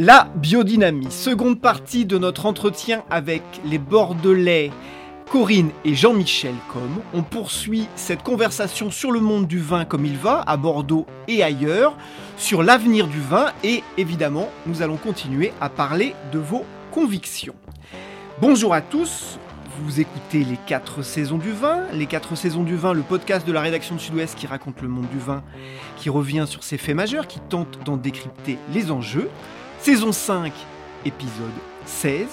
La biodynamie, seconde partie de notre entretien avec les Bordelais Corinne et Jean-Michel Com. On poursuit cette conversation sur le monde du vin comme il va, à Bordeaux et ailleurs, sur l'avenir du vin et évidemment, nous allons continuer à parler de vos convictions. Bonjour à tous, vous écoutez les 4 saisons du vin, les 4 saisons du vin, le podcast de la rédaction de Sud-Ouest qui raconte le monde du vin, qui revient sur ses faits majeurs, qui tente d'en décrypter les enjeux. Saison 5, épisode 16.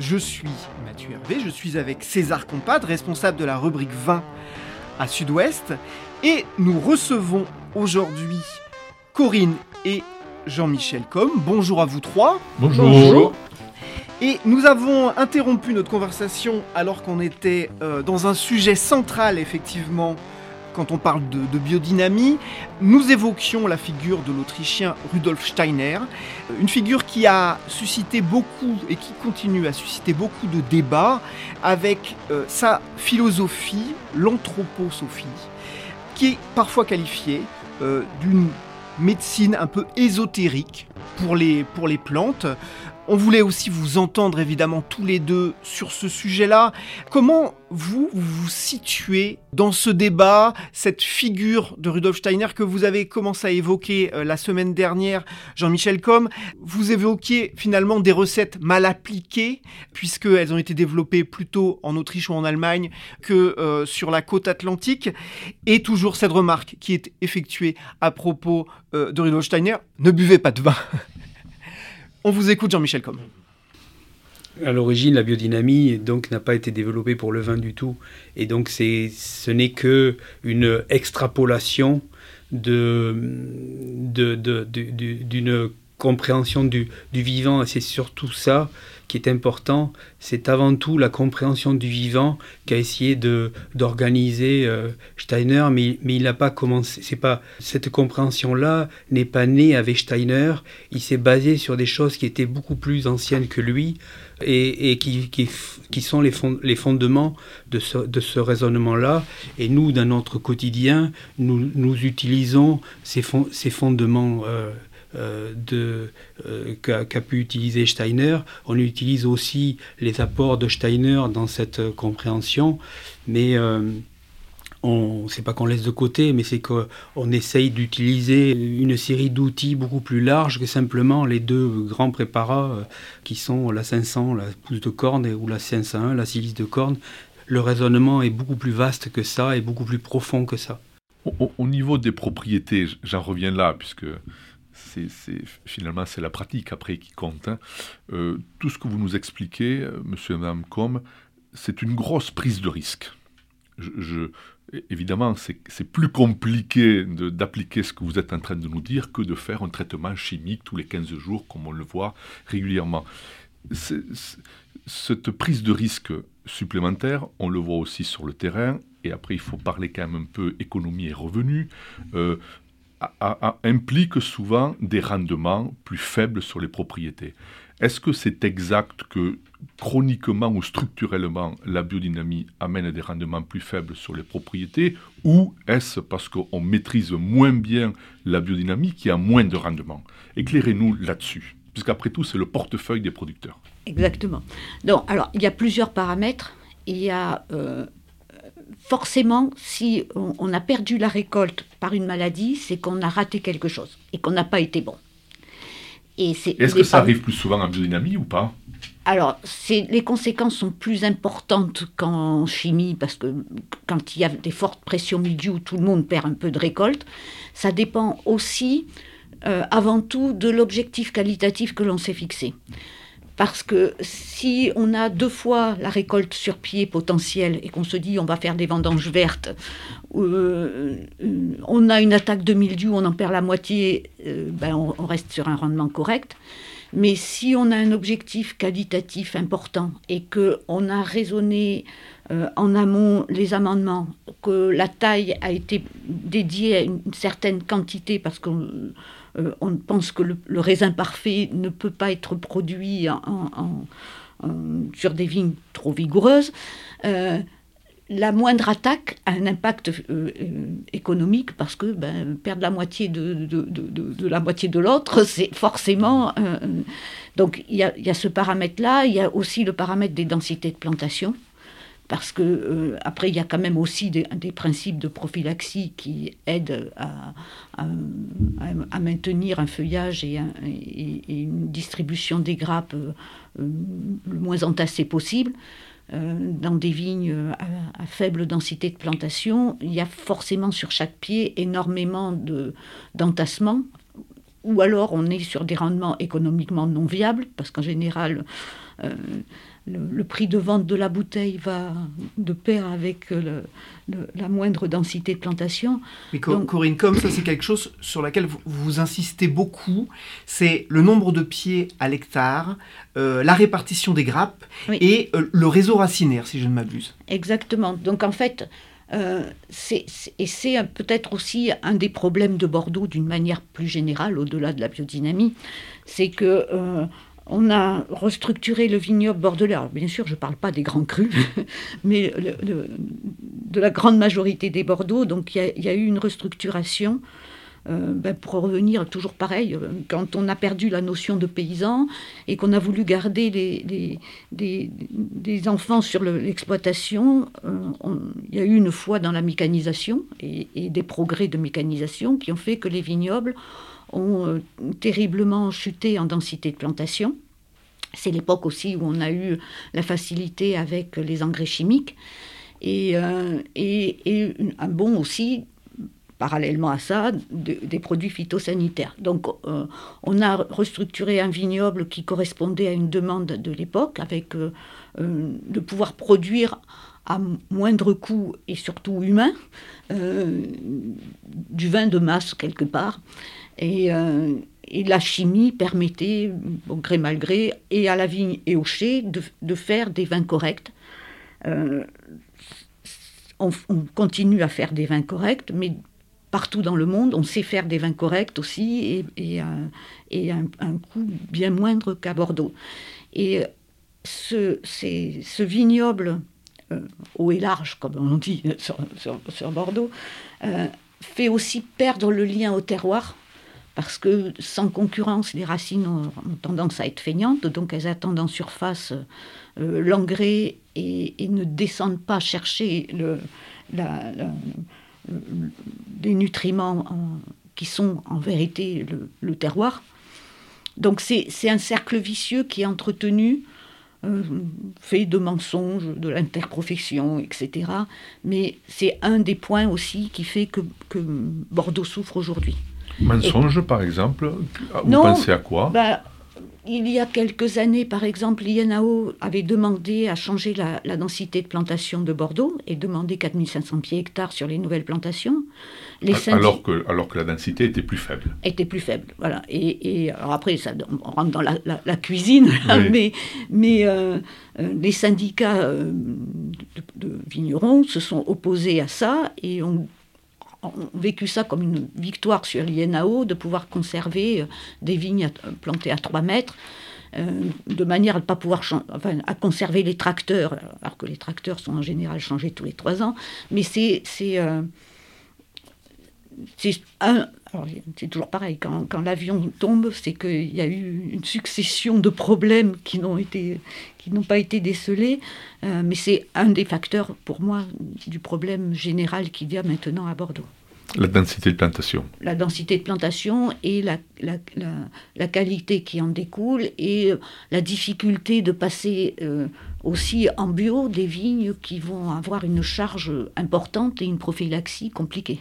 Je suis Mathieu Hervé, je suis avec César Compad, responsable de la rubrique 20 à Sud-Ouest. Et nous recevons aujourd'hui Corinne et Jean-Michel Com. Bonjour à vous trois. Bonjour. Et nous avons interrompu notre conversation alors qu'on était euh, dans un sujet central, effectivement, quand on parle de, biodynamie, nous évoquions la figure de l'Autrichien Rudolf Steiner, une figure qui a suscité beaucoup et qui continue à susciter beaucoup de débats avec euh, sa philosophie, l'anthroposophie, qui est parfois qualifiée euh, d'une médecine un peu ésotérique pour les, pour les plantes. On voulait aussi vous entendre évidemment tous les deux sur ce sujet-là. Comment vous vous situez dans ce débat, cette figure de Rudolf Steiner que vous avez commencé à évoquer euh, la semaine dernière, Jean-Michel Com Vous évoquiez finalement des recettes mal appliquées, puisqu'elles ont été développées plutôt en Autriche ou en Allemagne que euh, sur la côte atlantique. Et toujours cette remarque qui est effectuée à propos euh, de Rudolf Steiner, ne buvez pas de vin. On vous écoute, Jean-Michel Com. À l'origine, la biodynamie donc n'a pas été développée pour le vin du tout, et donc c'est, ce n'est que une extrapolation de, d'une compréhension du, du vivant. Et c'est surtout ça qui est important, c'est avant tout la compréhension du vivant qu'a essayé d'organiser euh, Steiner, mais, mais il n'a pas commencé. C'est pas cette compréhension-là n'est pas née avec Steiner. Il s'est basé sur des choses qui étaient beaucoup plus anciennes que lui et, et qui, qui, qui, sont les, les fondements de ce, de ce raisonnement-là. Et nous, dans notre quotidien, nous, nous utilisons ces, ces fondements. Euh, euh, euh, qu'a, pu utiliser Steiner. On utilise aussi les apports de Steiner dans cette compréhension, mais euh, on c'est pas qu'on laisse de côté, mais c'est qu'on essaye d'utiliser une série d'outils beaucoup plus larges que simplement les deux grands préparats qui sont la 500, la pousse de corne, ou la 501, la silice de corne. Le raisonnement est beaucoup plus vaste que ça et beaucoup plus profond que ça. Au niveau des propriétés, j'en reviens là, puisque c'est, finalement c'est la pratique après qui compte. Hein. Euh, tout ce que vous nous expliquez, euh, monsieur et madame Com, c'est une grosse prise de risque. Évidemment, c'est, plus compliqué d'appliquer ce que vous êtes en train de nous dire que de faire un traitement chimique tous les 15 jours, comme on le voit régulièrement. cette prise de risque supplémentaire, on le voit aussi sur le terrain, et après il faut parler quand même un peu économie et revenus. Euh, implique souvent des rendements plus faibles sur les propriétés. Est-ce que c'est exact que chroniquement ou structurellement la biodynamie amène des rendements plus faibles sur les propriétés ou est-ce parce qu'on maîtrise moins bien la biodynamie qui a moins de rendements? Éclairez-nous là-dessus, puisqu'après tout c'est le portefeuille des producteurs. Exactement. Donc, alors il y a plusieurs paramètres. Il y a euh, forcément, si on, a perdu la récolte par une maladie, c'est qu'on a raté quelque chose et qu'on n'a pas été bon. Est-ce que ça arrive plus souvent en biodynamie ou pas? Alors, les conséquences sont plus importantes qu'en chimie, parce que quand il y a des fortes pressions milieu, tout le monde perd un peu de récolte. Ça dépend aussi, euh, avant tout, de l'objectif qualitatif que l'on s'est fixé. Parce que si on a deux fois la récolte sur pied potentielle et qu'on se dit on va faire des vendanges vertes, euh, on a une attaque de mildiou, on en perd la moitié, euh, ben on, on, reste sur un rendement correct. Mais si on a un objectif qualitatif important et qu'on a raisonné euh, en amont les amendements, que la taille a été dédiée à une certaine quantité parce qu'on euh, on pense que le, raisin parfait ne peut pas être produit sur des vignes trop vigoureuses, euh, la moindre attaque a un impact euh, économique parce que ben, perdre la moitié de, la moitié de l'autre, c'est forcément... Donc il y, a, ce paramètre-là, il y a aussi le paramètre des densités de plantation, parce que après il y a quand même aussi des, principes de prophylaxie qui aident à, maintenir un feuillage et, une distribution des grappes le moins entassée possible. Euh, dans des vignes à, faible densité de plantation, il y a forcément sur chaque pied énormément d'entassements, ou alors on est sur des rendements économiquement non viables, parce qu'en général, euh, le, prix de vente de la bouteille va de pair avec la moindre densité de plantation. Mais Corinne, comme ça c'est quelque chose sur laquelle vous, insistez beaucoup, c'est le nombre de pieds à l'hectare, euh, la répartition des grappes et euh, le réseau racinaire, si je ne m'abuse. Exactement. Donc en fait, euh, et c'est peut-être aussi un des problèmes de Bordeaux d'une manière plus générale, au-delà de la biodynamie, c'est que on a restructuré le vignoble bordelais. Bien sûr, je ne parle pas des grands crus, mais de la grande majorité des Bordeaux. Donc, il y, a eu une restructuration. Euh, ben, pour revenir toujours pareil, euh, quand on a perdu la notion de paysan et qu'on a voulu garder des, enfants sur l'exploitation, euh, il y a eu une foi dans la mécanisation et, des progrès de mécanisation qui ont fait que les vignobles ont euh, terriblement chuté en densité de plantation. C'est l'époque aussi où on a eu la facilité avec les engrais chimiques et, euh, un bon aussi parallèlement à ça, des produits phytosanitaires. Donc, euh, on a restructuré un vignoble qui correspondait à une demande de l'époque, avec de pouvoir produire à moindre coût et surtout humain, du vin de masse quelque part. Euh, et, la chimie permettait, bon, gré mal gré, et à la vigne et au chai, de, faire des vins corrects. Euh, on, continue à faire des vins corrects, mais partout dans le monde, on sait faire des vins corrects aussi, et, et, et un, coût bien moindre qu'à Bordeaux. Et ce, vignoble, euh, haut et large, comme on dit sur, Bordeaux, fait aussi perdre le lien au terroir parce que sans concurrence, les racines ont, tendance à être feignantes, donc elles attendent en surface euh, l'engrais et, ne descendent pas chercher le, les nutriments qui sont en vérité le, terroir. Donc c'est un cercle vicieux qui est entretenu, euh, fait de mensonges, de l'interprofession, etc. Mais c'est un des points aussi qui fait que Bordeaux souffre aujourd'hui. Mensonge, par exemple Vous pensez à quoi? bah, il y a quelques années, par exemple, l'INAO avait demandé à changer la, densité de plantation de Bordeaux et demandé 4500 pieds hectares sur les nouvelles plantations. alors, que, alors que la densité était plus faible. Était plus faible, voilà. Et, alors après, ça, on rentre dans la, cuisine, mais, mais euh, euh, les syndicats euh, de, de, vignerons se sont opposés à ça et ont ont vécu ça comme une victoire sur l'INAO de pouvoir conserver euh, des vignes plantées à 3 mètres. Euh, de manière à ne pas pouvoir conserver les tracteurs, alors que les tracteurs sont en général changés tous les trois ans. Mais c'est c'est euh, c'est toujours pareil, quand, quand l'avion tombe, c'est qu'il y a eu une succession de problèmes qui n'ont été qui n'ont pas été décelés, mais c'est un des facteurs pour moi du problème général qu'il y a maintenant à Bordeaux. La densité de plantation. La densité de plantation et la, la, la, qualité qui en découle et la difficulté de passer aussi en bio des vignes qui vont avoir une charge importante et une prophylaxie compliquée.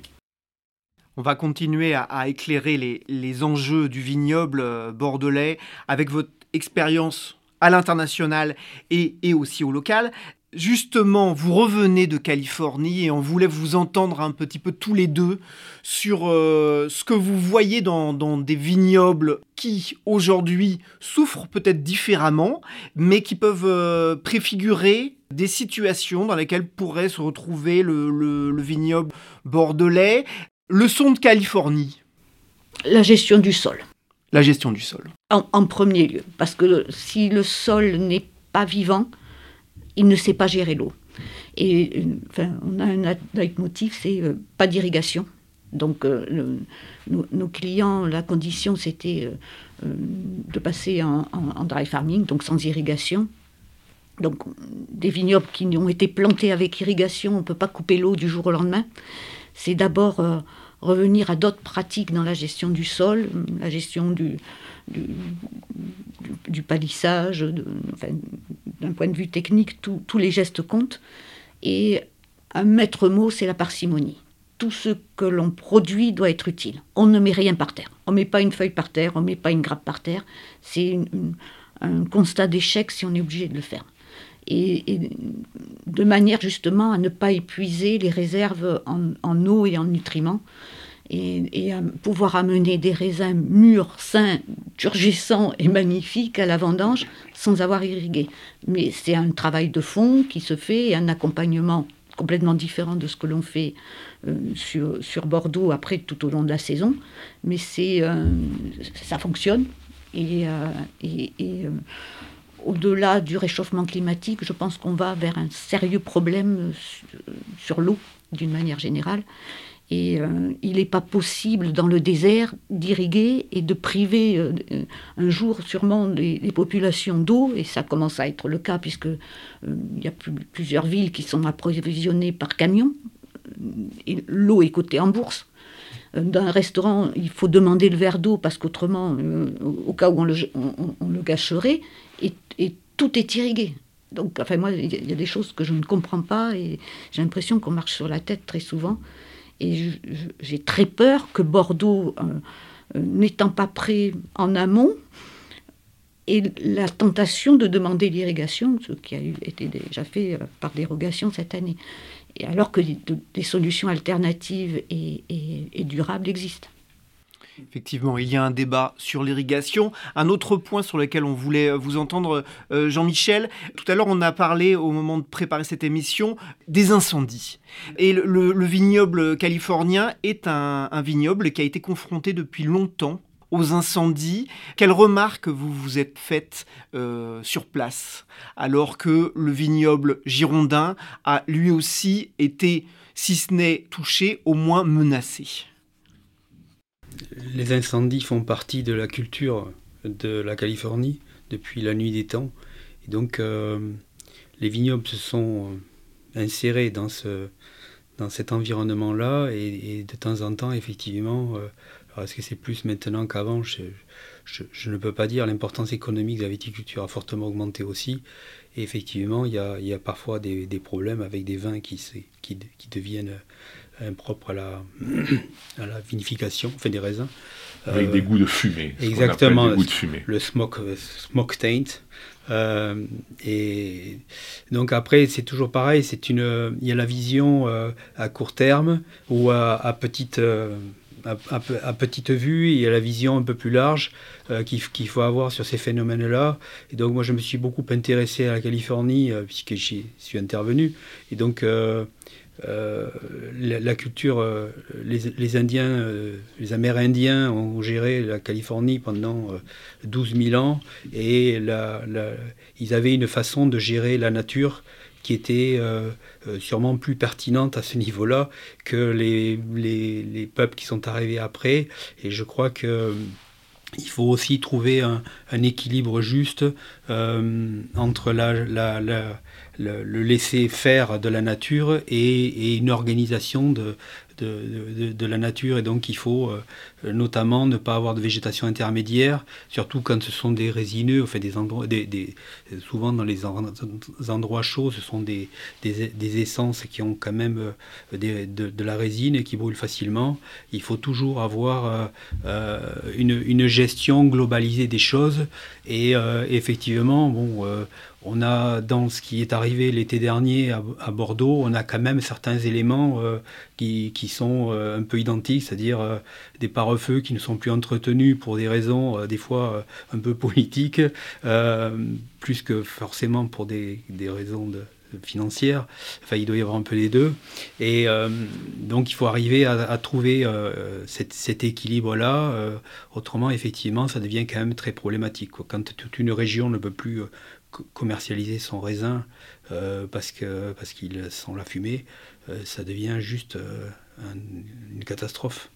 On va continuer à, éclairer les, enjeux du vignoble bordelais avec votre expérience à l'international et, et, aussi au local. Justement, vous revenez de Californie et on voulait vous entendre un petit peu tous les deux sur euh, ce que vous voyez dans, des vignobles qui aujourd'hui souffrent peut-être différemment, mais qui peuvent euh, préfigurer des situations dans lesquelles pourrait se retrouver le, vignoble bordelais. Leçon de Californie. La gestion du sol. La gestion du sol. en premier lieu, parce que si le sol n'est pas vivant, il ne sait pas gérer l'eau. Et enfin, on a un leitmotiv, c'est euh, pas d'irrigation. Donc euh, nos, clients, la condition c'était euh, de passer en, dry farming, donc sans irrigation. Donc des vignobles qui ont été plantés avec irrigation, on ne peut pas couper l'eau du jour au lendemain. C'est d'abord revenir à d'autres pratiques dans la gestion du sol, la gestion du, du, palissage, d'un point de vue technique, tous les gestes comptent. Et un maître mot, c'est la parcimonie. Tout ce que l'on produit doit être utile. On ne met rien par terre. On ne met pas une feuille par terre, on ne met pas une grappe par terre. C'est un constat d'échec si on est obligé de le faire. Et, de manière justement à ne pas épuiser les réserves en, eau et en nutriments et, à pouvoir amener des raisins mûrs, sains, turgescents et magnifiques à la vendange sans avoir irrigué. Mais c'est un travail de fond qui se fait et un accompagnement complètement différent de ce que l'on fait euh, sur, Bordeaux après tout au long de la saison. Mais c'est, euh, ça fonctionne. Et, euh, et, au-delà du réchauffement climatique, je pense qu'on va vers un sérieux problème sur l'eau d'une manière générale. Et euh, il n'est pas possible dans le désert d'irriguer et de priver euh, un jour sûrement les, populations d'eau, et ça commence à être le cas puisque euh, il y a plusieurs villes qui sont approvisionnées par camion. L'eau est cotée en bourse. Dans un restaurant, il faut demander le verre d'eau parce qu'autrement, au cas où on, le gâcherait, et, tout est irrigué. Donc, enfin, moi, il y a des choses que je ne comprends pas et j'ai l'impression qu'on marche sur la tête très souvent. Et j'ai très peur que Bordeaux, euh, euh, n'étant pas prêt en amont, ait la tentation de demander l'irrigation, ce qui a été déjà fait euh, par dérogation cette année. Et alors que des, solutions alternatives et durables existent. Effectivement, il y a un débat sur l'irrigation. Un autre point sur lequel on voulait euh, vous entendre, euh, Jean-Michel, tout à l'heure on a parlé au moment de préparer cette émission des incendies. Et le, vignoble californien est un, vignoble qui a été confronté depuis longtemps aux incendies. Quelles remarques vous vous êtes faites euh, sur place alors que le vignoble girondin a lui aussi été, si ce n'est touché, au moins menacé? Les incendies font partie de la culture de la Californie depuis la nuit des temps. Donc, euh, les vignobles se sont insérés dans, ce, dans cet environnement-là. Et, de temps en temps, effectivement, euh, est-ce que c'est plus maintenant qu'avant? Je, ne peux pas dire. L'importance économique de la viticulture a fortement augmenté aussi. Et effectivement, il y a, parfois des, problèmes avec des vins qui, qui, qui deviennent propre à la, à la vinification, enfin des raisins. Avec euh, des goûts de fumée. Exactement. Des goûts de fumée. Le smoke, euh, smoke taint. Euh, et donc après, c'est toujours pareil. C'est une, il y a la vision à court terme ou à, petite, à, petite vue. Il y a la vision un peu plus large qu'il faut avoir sur ces phénomènes-là. Et donc moi, je me suis beaucoup intéressé à la Californie puisque j'y suis intervenu. Et donc euh, la, culture, euh, les, Indiens, euh, les Amérindiens ont géré la Californie pendant 12 000 ans et ils avaient une façon de gérer la nature qui était sûrement plus pertinente à ce niveau-là que les, les, peuples qui sont arrivés après. Et je crois que il faut aussi trouver un, équilibre juste entre la, le, laisser faire de la nature et une organisation de, de, la nature et donc il faut euh, notamment ne pas avoir de végétation intermédiaire, surtout quand ce sont des résineux, des endroits, des, souvent dans les endroits chauds, ce sont des, des, essences qui ont quand même euh, de, la résine et qui brûlent facilement. Il faut toujours avoir euh, une, une, gestion globalisée des choses et effectivement, bon on a, dans ce qui est arrivé l'été dernier à, Bordeaux, on a quand même certains éléments euh, qui, sont euh, un peu identiques, c'est-à-dire euh, des pare-feux qui ne sont plus entretenus pour des raisons des fois un peu politiques, plus que forcément pour des, raisons financières. Enfin, il doit y avoir un peu les deux. Et donc, il faut arriver à, trouver cet, équilibre-là. autrement, effectivement, ça devient quand même très problématique. Quand toute une région ne peut plus commercialiser son raisin euh, parce que parce qu'il sent la fumée, euh, ça devient juste euh, une catastrophe.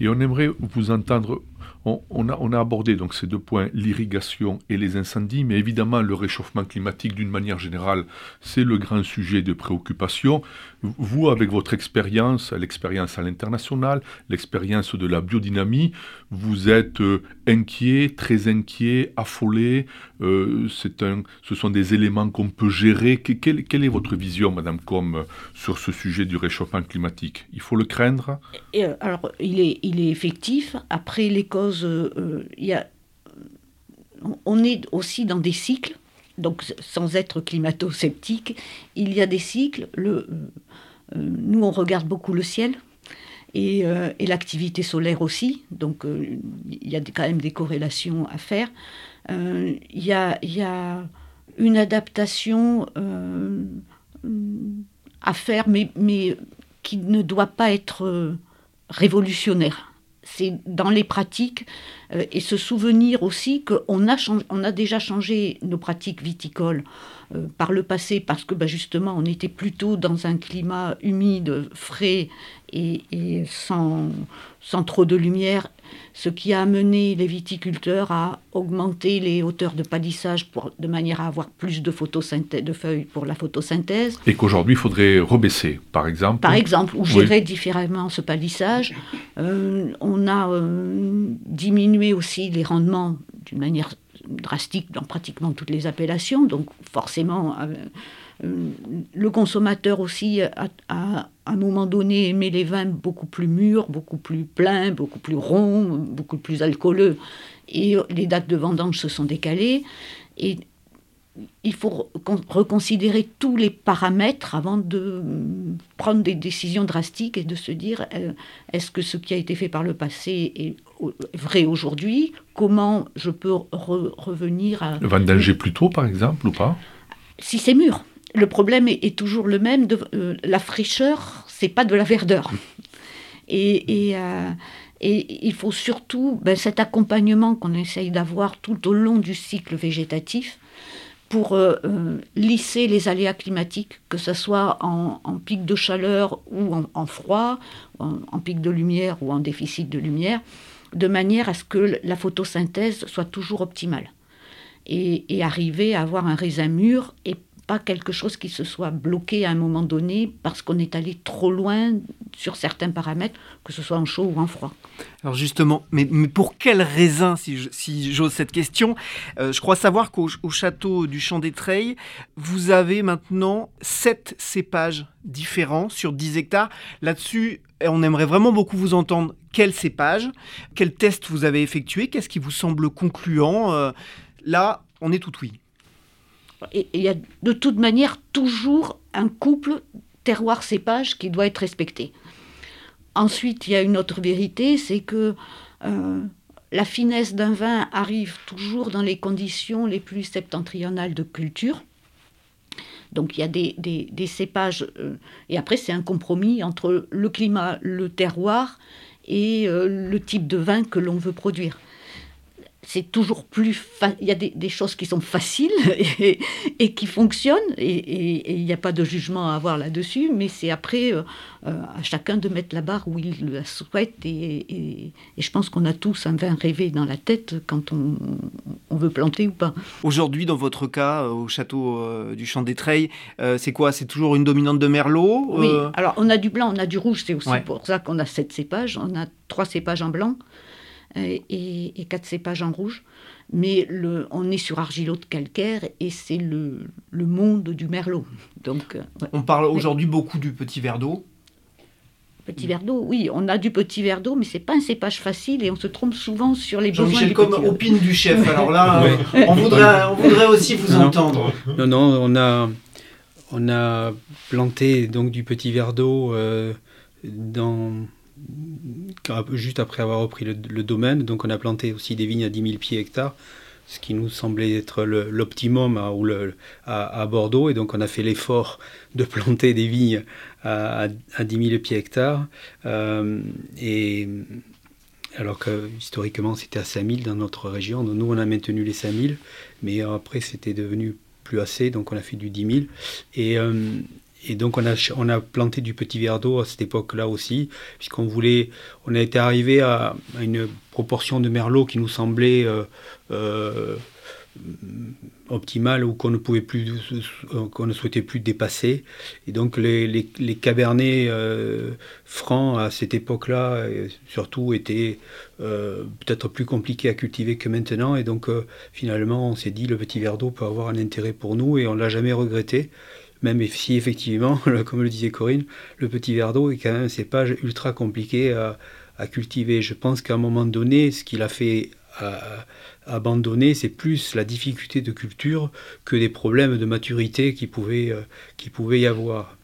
Et on aimerait vous entendre on, a, abordé donc ces deux points, l'irrigation et les incendies, mais évidemment le réchauffement climatique d'une manière générale, c'est le grand sujet de préoccupation. Vous, avec votre expérience, l'expérience à l'international, l'expérience de la biodynamie, vous êtes inquiet, très inquiet, affolé. Euh, ce sont des éléments qu'on peut gérer. quelle, est votre vision, Madame Com, sur ce sujet du réchauffement climatique? Il faut le craindre? Euh, Alors, il est, effectif. Après les causes euh, euh, on est aussi dans des cycles, donc sans être climato-sceptique, il y a des cycles. Le, euh, nous, on regarde beaucoup le ciel. Et, l'activité solaire aussi, donc il y a quand même des corrélations à faire. Il y, a, y, a, une adaptation à faire, mais, qui ne doit pas être révolutionnaire. C'est dans les pratiques euh, et se souvenir aussi qu'on a, on a déjà changé nos pratiques viticoles euh, par le passé parce que bah, justement on était plutôt dans un climat humide, frais et, sans, sans, trop de lumière, ce qui a amené les viticulteurs à augmenter les hauteurs de palissage pour, de manière à avoir plus de, photosynthèse, de feuilles pour la photosynthèse. Et qu'aujourd'hui il faudrait rebaisser, par exemple Par exemple, ou gérer différemment ce palissage. Euh, on a diminué aussi les rendements d'une manière drastique dans pratiquement toutes les appellations. Donc forcément, euh, euh, le consommateur aussi, à un moment donné, aimé les vins beaucoup plus mûrs, beaucoup plus pleins, beaucoup plus ronds, beaucoup plus alcooleux. Et les dates de vendange se sont décalées. Et il faut reconsidérer tous les paramètres avant de prendre des décisions drastiques et de se dire euh, est-ce que ce qui a été fait par le passé est vrai aujourd'hui? Comment je peux revenir à... Le vendanger plus tôt, par exemple, ou pas? Si c'est mûr. Le problème est, toujours le même. De, euh, la fraîcheur, c'est pas de la verdeur. Et, et, euh, et il faut surtout ben, cet accompagnement qu'on essaye d'avoir tout au long du cycle végétatif pour euh, euh, lisser les aléas climatiques, que ce soit en, pic de chaleur ou en, froid, en, pic de lumière ou en déficit de lumière, de manière à ce que la photosynthèse soit toujours optimale. Et, arriver à avoir un raisin mûr et pas quelque chose qui se soit bloqué à un moment donné parce qu'on est allé trop loin sur certains paramètres, que ce soit en chaud ou en froid. Alors justement, mais, pour quel raisin, si j'ose cette question? Euh, Je crois savoir qu'au château du Champ des Treilles, vous avez maintenant sept cépages différents sur 10 hectares. Là-dessus, on aimerait vraiment beaucoup vous entendre. Quels cépages Quels tests vous avez effectués Qu'est-ce qui vous semble concluant? Euh, Là, on est tout oui. Il y a de toute manière toujours un couple terroir-cépage qui doit être respecté. Ensuite, il y a une autre vérité, c'est que euh, la finesse d'un vin arrive toujours dans les conditions les plus septentrionales de culture. Donc il y a des, cépages, euh, et après c'est un compromis entre le climat, le terroir et euh, le type de vin que l'on veut produire. C'est toujours plus. Il y a des, choses qui sont faciles et, qui fonctionnent, et il n'y a pas de jugement à avoir là-dessus, mais c'est après euh, euh, à chacun de mettre la barre où il la souhaite. Et, je pense qu'on a tous un vin rêvé dans la tête quand on, veut planter ou pas. Aujourd'hui, dans votre cas, euh, au château du Champ des Treilles, c'est quoi? C'est toujours une dominante de Merlot Oui, alors on a du blanc, on a du rouge, c'est aussi pour ça qu'on a sept cépages. On a trois cépages en blanc et, quatre cépages en rouge. Mais le, on est sur argilot de calcaire et c'est le, le, monde du merlot. Donc, euh, On parle aujourd'hui beaucoup du petit verre d'eau. Petit verre d'eau, oui, on a du petit verre d'eau, mais c'est pas un cépage facile et on se trompe souvent sur les besoins Jean-Michel, comme opine du chef. Alors là, on, voudrait, on voudrait aussi vous entendre. Non, non, on a, on a planté donc du petit verre d'eau euh, dans juste après avoir repris le, domaine. Donc on a planté aussi des vignes à 10 000 pieds hectares, ce qui nous semblait être l'optimum à, Bordeaux. Et donc on a fait l'effort de planter des vignes à, à 10 000 pieds hectares. Euh, et alors que historiquement c'était à 5 000 dans notre région. nous on a maintenu les 5 000, mais après c'était devenu plus assez, donc on a fait du 10 000. Et, euh, et donc on a, planté du petit verre d'eau à cette époque-là aussi, puisqu'on voulait, on a été arrivé à, une proportion de merlot qui nous semblait euh, euh, optimale ou qu'on ne pouvait plus, qu'on ne souhaitait plus dépasser. Et donc les, les, cabernets euh, francs à cette époque-là, surtout, étaient peut-être plus compliqués à cultiver que maintenant. Et donc finalement, on s'est dit le petit verre d'eau peut avoir un intérêt pour nous et on l'a jamais regretté même si effectivement, comme le disait Corinne, le petit verre d'eau est quand même cépage ultra compliqué à, cultiver. Je pense qu'à un moment donné, ce qu'il a fait abandonner, c'est plus la difficulté de culture que des problèmes de maturité qui pouvaient, euh, qui pouvaient y avoir.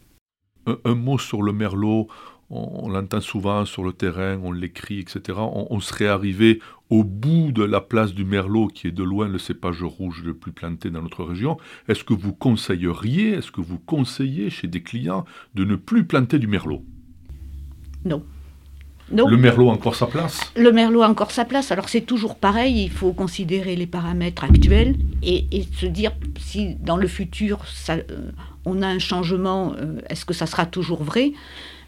un, mot sur le merlot on, l'entend souvent sur le terrain, on l'écrit, etc. On, serait arrivé au bout de la place du Merlot, qui est de loin le cépage rouge le plus planté dans notre région. Est-ce que vous conseilleriez, est-ce que vous conseillez chez des clients de ne plus planter du Merlot? Non. Non. Le Merlot a encore sa place? Le Merlot a encore sa place. Alors c'est toujours pareil, il faut considérer les paramètres actuels et, se dire si dans le futur ça, euh, on a un changement, euh, est-ce que ça sera toujours vrai?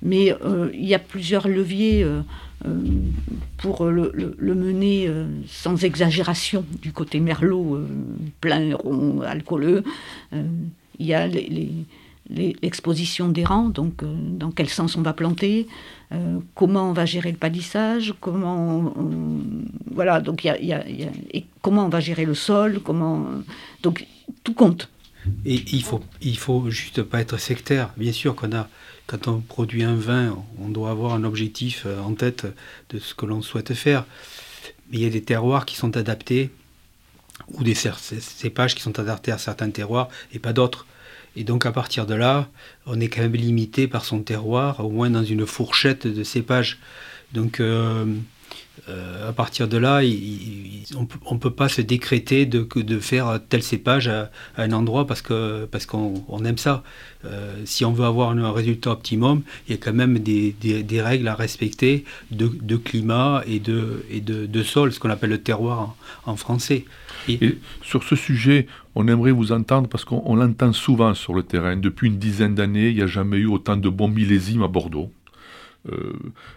Mais euh, il y a plusieurs leviers euh, euh, pour le, mener sans exagération du côté merlot, plein, rond, alcooleux. il y a l'exposition des rangs, donc dans quel sens on va planter, comment on va gérer le palissage, comment voilà, donc y a, et comment on va gérer le sol, comment donc tout compte. Et il faut il faut juste pas être sectaire. Bien sûr qu'on a quand on produit un vin, on doit avoir un objectif euh, en tête de ce que l'on souhaite faire. Mais il y a des terroirs qui sont adaptés, ou des cépages qui sont adaptés à certains terroirs et pas d'autres. Et donc à partir de là, on est quand même limité par son terroir, au moins dans une fourchette de cépages. Donc euh, euh, à partir de là, on ne peut pas se décréter de, faire tel cépage à, un endroit parce qu'on aime ça. Euh, si on veut avoir un résultat optimum, il y a quand même des, règles à respecter de, climat et de, sol, ce qu'on appelle le terroir en, français. Sur ce sujet, on aimerait vous entendre parce qu'on l'entend souvent sur le terrain. Depuis une dizaine d'années, il n'y a jamais eu autant de bons millésimes à Bordeaux. Euh,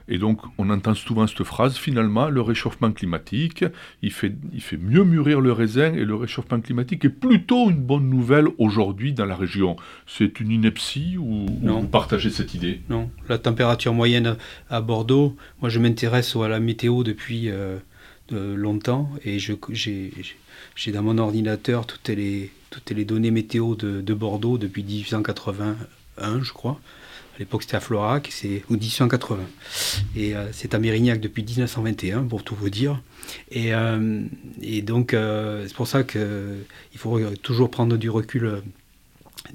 et donc, on entend souvent cette phrase, finalement, le réchauffement climatique, il fait, il fait mieux mûrir le raisin, et le réchauffement climatique est plutôt une bonne nouvelle aujourd'hui dans la région. C'est une ineptie ou, non. vous partagez cette idée? Non, la température moyenne à Bordeaux, moi je m'intéresse à la météo depuis euh, longtemps, et j'ai dans mon ordinateur toutes les, toutes les données météo de, de Bordeaux depuis 1881, je crois. À l'époque, c'était à Florac, c'est au 1880. Et euh, c'est à Mérignac depuis 1921, pour tout vous dire. Et, euh, donc, euh, c'est pour ça qu'il faut toujours prendre du recul,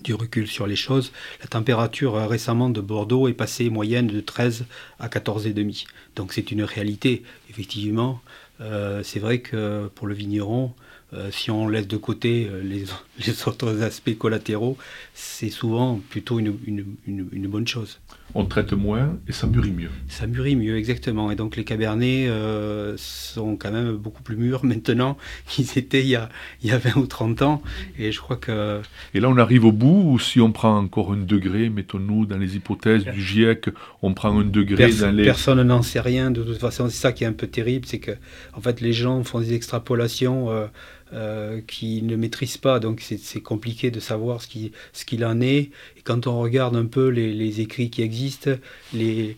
du recul sur les choses. La température récemment de Bordeaux est passée moyenne de 13 à 14,5. Donc, c'est une réalité. Effectivement, c'est vrai que pour le vigneron, euh, si on laisse de côté euh, les, les, autres aspects collatéraux, c'est souvent plutôt une, une, une, bonne chose. on traite moins et ça mûrit mieux. Ça mûrit mieux, exactement. Et donc les cabernets euh, sont quand même beaucoup plus mûrs maintenant qu'ils étaient il y, a, il y a 20 ou 30 ans. Et je crois que... Et là, on arrive au bout, ou si on prend encore un degré, mettons-nous dans les hypothèses du GIEC, on prend un degré dans les... Personne n'en sait rien, de toute façon. C'est ça qui est un peu terrible, c'est que en fait, les gens font des extrapolations... Euh, euh, qui ne maîtrisent pas, donc c'est compliqué de savoir ce qu'il en est. Et quand on regarde un peu les, écrits qui existent, les,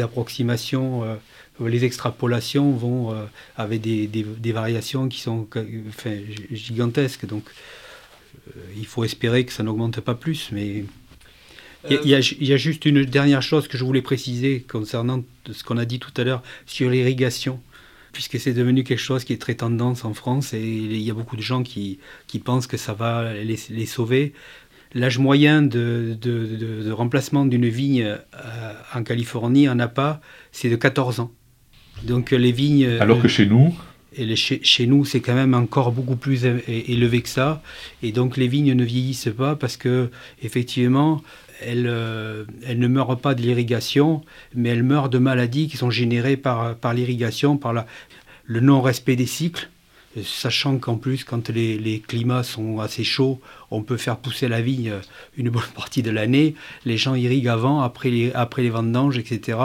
approximations, euh, les extrapolations vont euh, avec des, variations qui sont gigantesques. Donc il faut espérer que ça n'augmente pas plus, mais il y, a juste une dernière chose que je voulais préciser concernant ce qu'on a dit tout à l'heure sur l'irrigation puisque c'est devenu quelque chose qui est très tendance en France et il y a beaucoup de gens qui, qui pensent que ça va les, les sauver. L'âge moyen de, de, de, remplacement d'une vigne euh, en Californie, en Napa, c'est de 14 ans. Donc les vignes... Alors que chez nous et les, chez, chez, nous, c'est quand même encore beaucoup plus élevé que ça. Et donc les vignes ne vieillissent pas parce que, effectivement, elle, euh, elle, ne meurt pas de l'irrigation, mais elle meurt de maladies qui sont générées par, l'irrigation, par le non-respect des cycles. Sachant qu'en plus, quand les, climats sont assez chauds, on peut faire pousser la vigne une bonne partie de l'année. Les gens irriguent avant, après les vendanges, etc.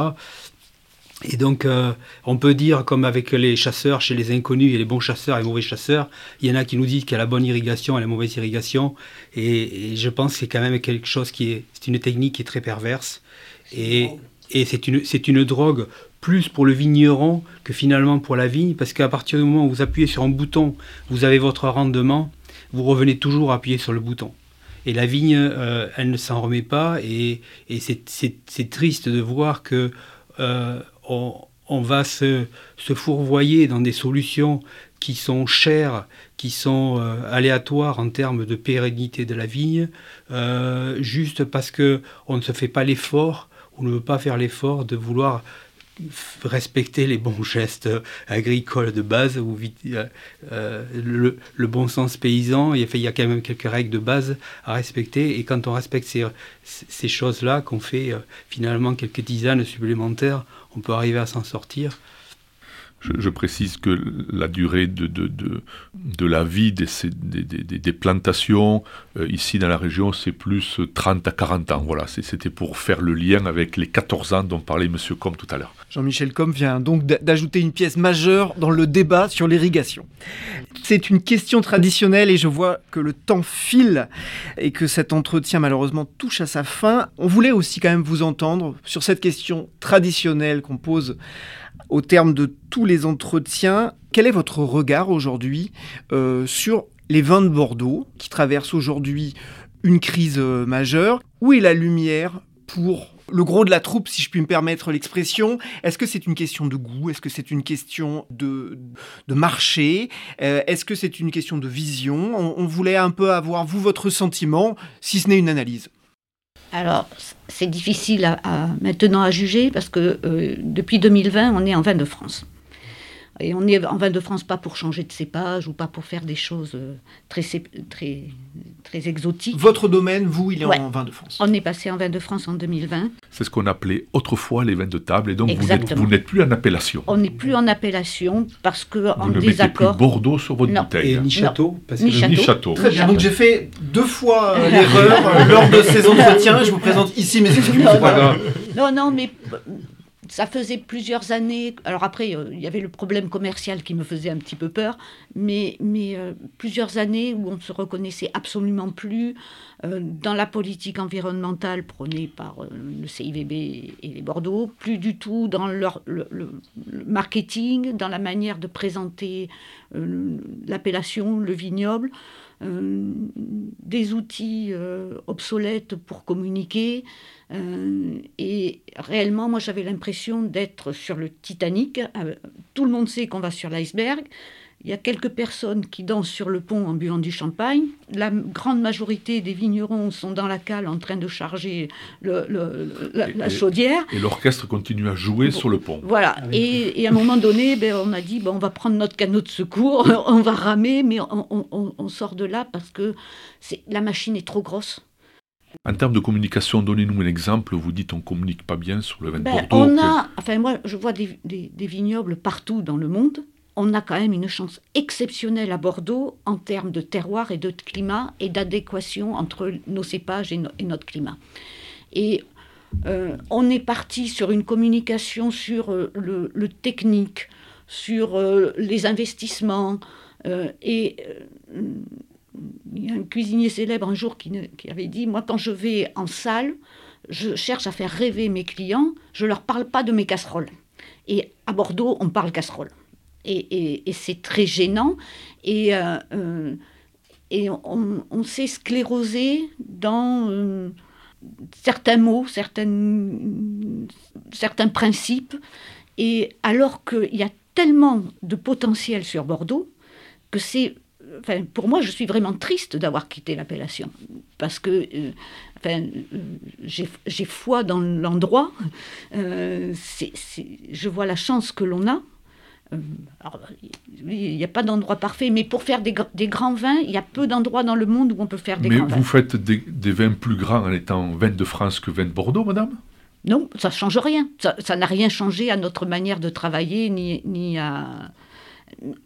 Et donc, euh, on peut dire, comme avec les chasseurs, chez les inconnus, il y a les bons chasseurs et les mauvais chasseurs. Il y en a qui nous disent qu'il y a la bonne irrigation et la mauvaise irrigation. Et, et je pense que c'est quand même quelque chose qui est, c'est une technique qui est très perverse. Et, et c'est une, une drogue plus pour le vigneron que finalement pour la vigne, parce qu'à partir du moment où vous appuyez sur un bouton, vous avez votre rendement, vous revenez toujours à appuyer sur le bouton. Et la vigne, euh, elle ne s'en remet pas, et, et c'est triste de voir que euh, on, va se, se, fourvoyer dans des solutions qui sont chères, qui sont euh, aléatoires en termes de pérennité de la vigne, euh, juste parce que on ne se fait pas l'effort, on ne veut pas faire l'effort de vouloir respecter les bons gestes agricoles de base, ou euh, le, le, bon sens paysan, il y, a, quand même quelques règles de base à respecter, et quand on respecte ces, ces choses-là, qu'on fait euh, finalement quelques tisanes supplémentaires, on peut arriver à s'en sortir. Je, précise que la durée de, de, de, la vie des, des, des, des plantations euh, ici dans la région, c'est plus 30 à 40 ans. Voilà, c'était pour faire le lien avec les 14 ans dont parlait M. Comte tout à l'heure. Jean-Michel Comte vient donc d'ajouter une pièce majeure dans le débat sur l'irrigation. C'est une question traditionnelle et je vois que le temps file et que cet entretien malheureusement touche à sa fin. On voulait aussi quand même vous entendre sur cette question traditionnelle qu'on pose au terme de tous les entretiens, quel est votre regard aujourd'hui euh, sur les vins de Bordeaux qui traversent aujourd'hui une crise euh, majeure? Où est la lumière pour le gros de la troupe, si je puis me permettre l'expression? Est-ce que c'est une question de goût? Est-ce que c'est une question de, marché? Euh, Est-ce que c'est une question de vision? On, on voulait un peu avoir, vous, votre sentiment, si ce n'est une analyse. Alors, c'est difficile maintenant à juger parce que euh, depuis 2020, on est en vin de France. Et on est en vin de France pas pour changer de cépage ou pas pour faire des choses euh, très, très, très exotiques. Votre domaine, vous, il est ouais. en vin de France. On est passé en vin de France en 2020. C'est ce qu'on appelait autrefois les vins de table. Et donc, vous n'êtes plus en appellation. On n'est plus en appellation parce que vous en ne désaccord. Plus Bordeaux sur votre non. bouteille. Et ni château. Parce ni, château. ni château. Très bien. Donc, j'ai fait deux fois euh, l'erreur euh, lors de ces entretiens. Je vous présente ici mes excuses. Non, non mais ça faisait plusieurs années. Alors après, euh, il y avait le problème commercial qui me faisait un petit peu peur, mais, mais euh, plusieurs années où on ne se reconnaissait absolument plus euh, dans la politique environnementale prônée par le CIVB et les Bordeaux, plus du tout dans leur, le, marketing, dans la manière de présenter l'appellation, le vignoble. Euh, des outils euh, obsolètes pour communiquer. Euh, et réellement, moi, j'avais l'impression d'être sur le Titanic. tout le monde sait qu'on va sur l'iceberg. Il y a quelques personnes qui dansent sur le pont en buvant du champagne. La grande majorité des vignerons sont dans la cale en train de charger le, le, la, et, la, chaudière. Et l'orchestre continue à jouer bon, sur le pont. Voilà. Et, et, à un moment donné, ben, on a dit ben, on va prendre notre canot de secours, on va ramer, mais on, on, on sort de là parce que la machine est trop grosse. En termes de communication, donnez-nous un exemple. Vous dites on communique pas bien sur le vin de Ben, Bordeaux. on a, enfin moi je vois des, des- des vignobles partout dans le monde. On a quand même une chance exceptionnelle à Bordeaux en termes de terroir et de climat et d'adéquation entre nos cépages et, no- et notre climat. Et euh, on est parti sur une communication sur euh, le, technique, sur euh, les investissements. et il y a un cuisinier célèbre un jour qui, ne- qui avait dit, moi quand je vais en salle, je cherche à faire rêver mes clients, je leur parle pas de mes casseroles. Et à Bordeaux, on parle casserole. Et, et- et c'est très gênant. Et, euh, euh, et on, on s'est sclérosé dans euh, certains mots, certaines, certains principes. Et alors qu'il y a tellement de potentiel sur Bordeaux, que c'est enfin, pour moi, je suis vraiment triste d'avoir quitté l'appellation. Parce que enfin, euh, j'ai foi dans l'endroit. Euh, je vois la chance que l'on a. Euh, il n'y a pas d'endroit parfait, mais pour faire des, gr- des grands vins, il y a peu d'endroits dans le monde où on peut faire des Mais grands vous vins. faites des, des vins plus grands en étant vin de France que vin de Bordeaux, madame? Non, ça ne change rien. Ça n'a rien changé à notre manière de travailler, ni, ni à...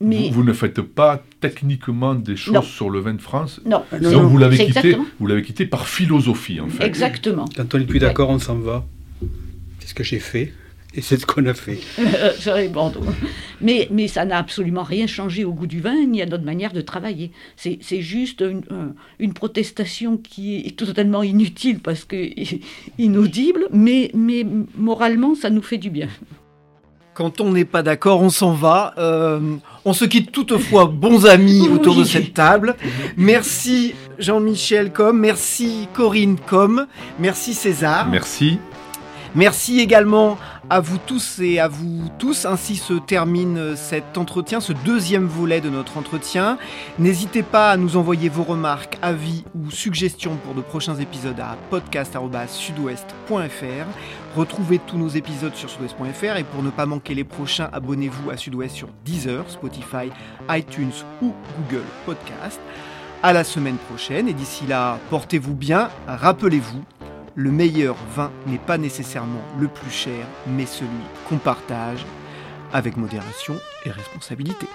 Mais vous, vous ne faites pas techniquement des choses Non. sur le vin de France? Non, non, Donc vous l'avez quitté, exactement. vous l'avez quitté par philosophie en fait. Exactement. Quand on n'est plus d'accord, on s'en va. C'est ce que j'ai fait. Et c'est ce qu'on a fait. Euh, c'est Bordeaux. Mais, mais ça n'a absolument rien changé au goût du vin ni à notre manière de travailler. C'est c'est juste une, une protestation qui est totalement inutile parce que inaudible, mais, mais moralement, ça nous fait du bien. Quand on n'est pas d'accord, on s'en va. Euh, on se quitte toutefois bons amis autour de cette table. Merci Jean-Michel Com, merci Corinne Com, merci César. Merci. Merci également à vous tous et à vous tous. Ainsi se termine cet entretien, ce deuxième volet de notre entretien. N'hésitez pas à nous envoyer vos remarques, avis ou suggestions pour de prochains épisodes à podcast.sudouest.fr. Retrouvez tous nos épisodes sur sudouest.fr et pour ne pas manquer les prochains, abonnez-vous à Sudouest sur Deezer, Spotify, iTunes ou Google Podcast. À la semaine prochaine et d'ici là, portez-vous bien. Rappelez-vous, le meilleur vin n'est pas nécessairement le plus cher, mais celui qu'on partage avec modération et responsabilité.